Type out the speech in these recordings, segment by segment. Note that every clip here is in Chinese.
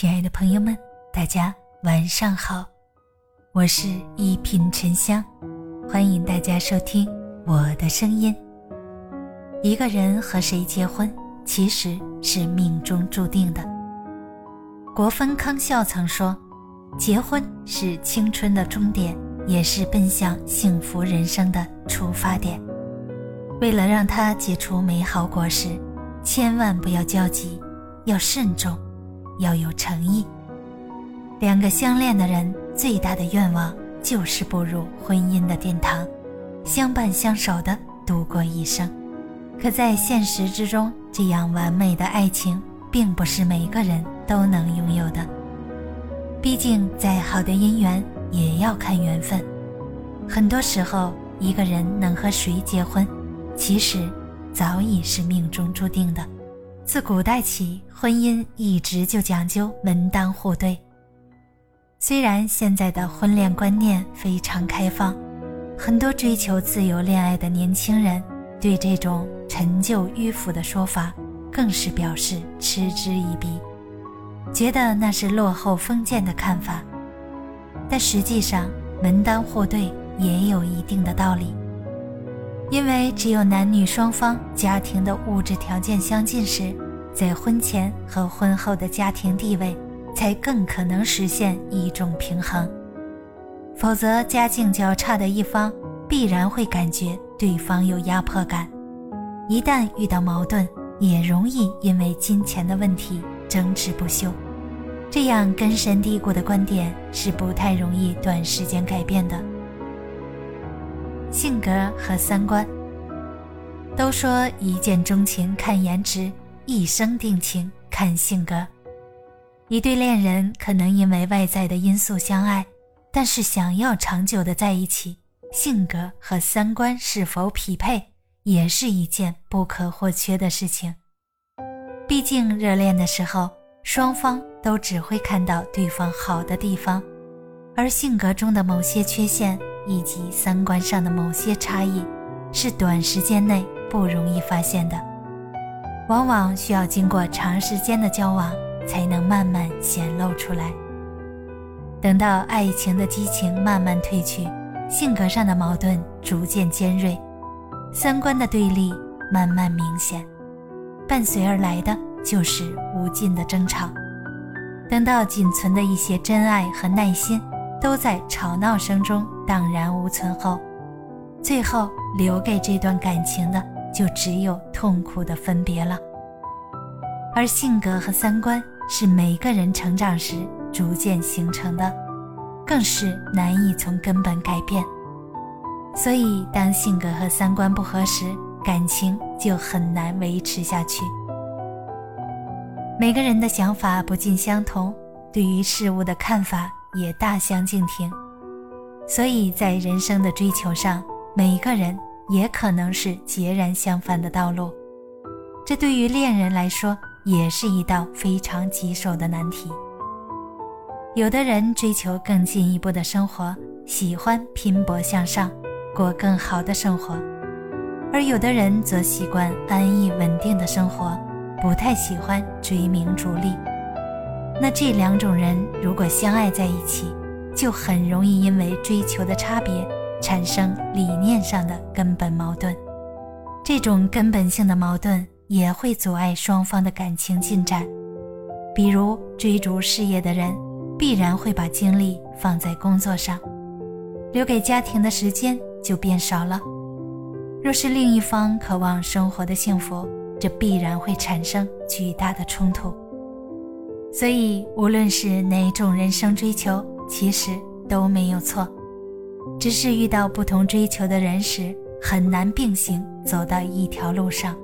亲爱的朋友们，大家晚上好，我是一品沉香，欢迎大家收听我的声音。一个人和谁结婚，其实是命中注定的。国分康笑曾说：“结婚是青春的终点，也是奔向幸福人生的出发点。为了让它结出美好果实，千万不要焦急，要慎重。”要有诚意。两个相恋的人最大的愿望就是步入婚姻的殿堂，相伴相守的度过一生。可在现实之中，这样完美的爱情并不是每个人都能拥有的。毕竟，再好的姻缘也要看缘分。很多时候，一个人能和谁结婚，其实早已是命中注定的。自古代起，婚姻一直就讲究门当户对。虽然现在的婚恋观念非常开放，很多追求自由恋爱的年轻人对这种陈旧迂腐的说法更是表示嗤之以鼻，觉得那是落后封建的看法。但实际上，门当户对也有一定的道理。因为只有男女双方家庭的物质条件相近时，在婚前和婚后的家庭地位才更可能实现一种平衡。否则，家境较差的一方必然会感觉对方有压迫感，一旦遇到矛盾，也容易因为金钱的问题争执不休。这样根深蒂固的观点是不太容易短时间改变的。性格和三观。都说一见钟情看颜值，一生定情看性格。一对恋人可能因为外在的因素相爱，但是想要长久的在一起，性格和三观是否匹配，也是一件不可或缺的事情。毕竟热恋的时候，双方都只会看到对方好的地方，而性格中的某些缺陷。以及三观上的某些差异，是短时间内不容易发现的，往往需要经过长时间的交往才能慢慢显露出来。等到爱情的激情慢慢褪去，性格上的矛盾逐渐尖锐，三观的对立慢慢明显，伴随而来的就是无尽的争吵。等到仅存的一些真爱和耐心。都在吵闹声中荡然无存后，最后留给这段感情的就只有痛苦的分别了。而性格和三观是每个人成长时逐渐形成的，更是难以从根本改变。所以，当性格和三观不合时，感情就很难维持下去。每个人的想法不尽相同，对于事物的看法。也大相径庭，所以在人生的追求上，每一个人也可能是截然相反的道路。这对于恋人来说，也是一道非常棘手的难题。有的人追求更进一步的生活，喜欢拼搏向上，过更好的生活；而有的人则习惯安逸稳定的生活，不太喜欢追名逐利。那这两种人如果相爱在一起，就很容易因为追求的差别产生理念上的根本矛盾。这种根本性的矛盾也会阻碍双方的感情进展。比如追逐事业的人，必然会把精力放在工作上，留给家庭的时间就变少了。若是另一方渴望生活的幸福，这必然会产生巨大的冲突。所以，无论是哪种人生追求，其实都没有错，只是遇到不同追求的人时，很难并行走到一条路上。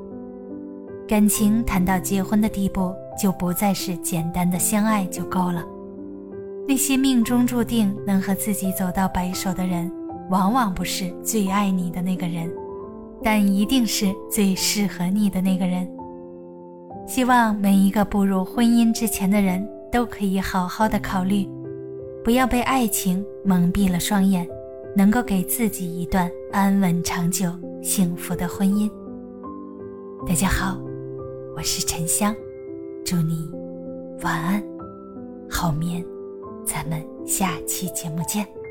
感情谈到结婚的地步，就不再是简单的相爱就够了。那些命中注定能和自己走到白首的人，往往不是最爱你的那个人，但一定是最适合你的那个人。希望每一个步入婚姻之前的人都可以好好的考虑，不要被爱情蒙蔽了双眼，能够给自己一段安稳长久、幸福的婚姻。大家好，我是沉香，祝你晚安，好眠。咱们下期节目见。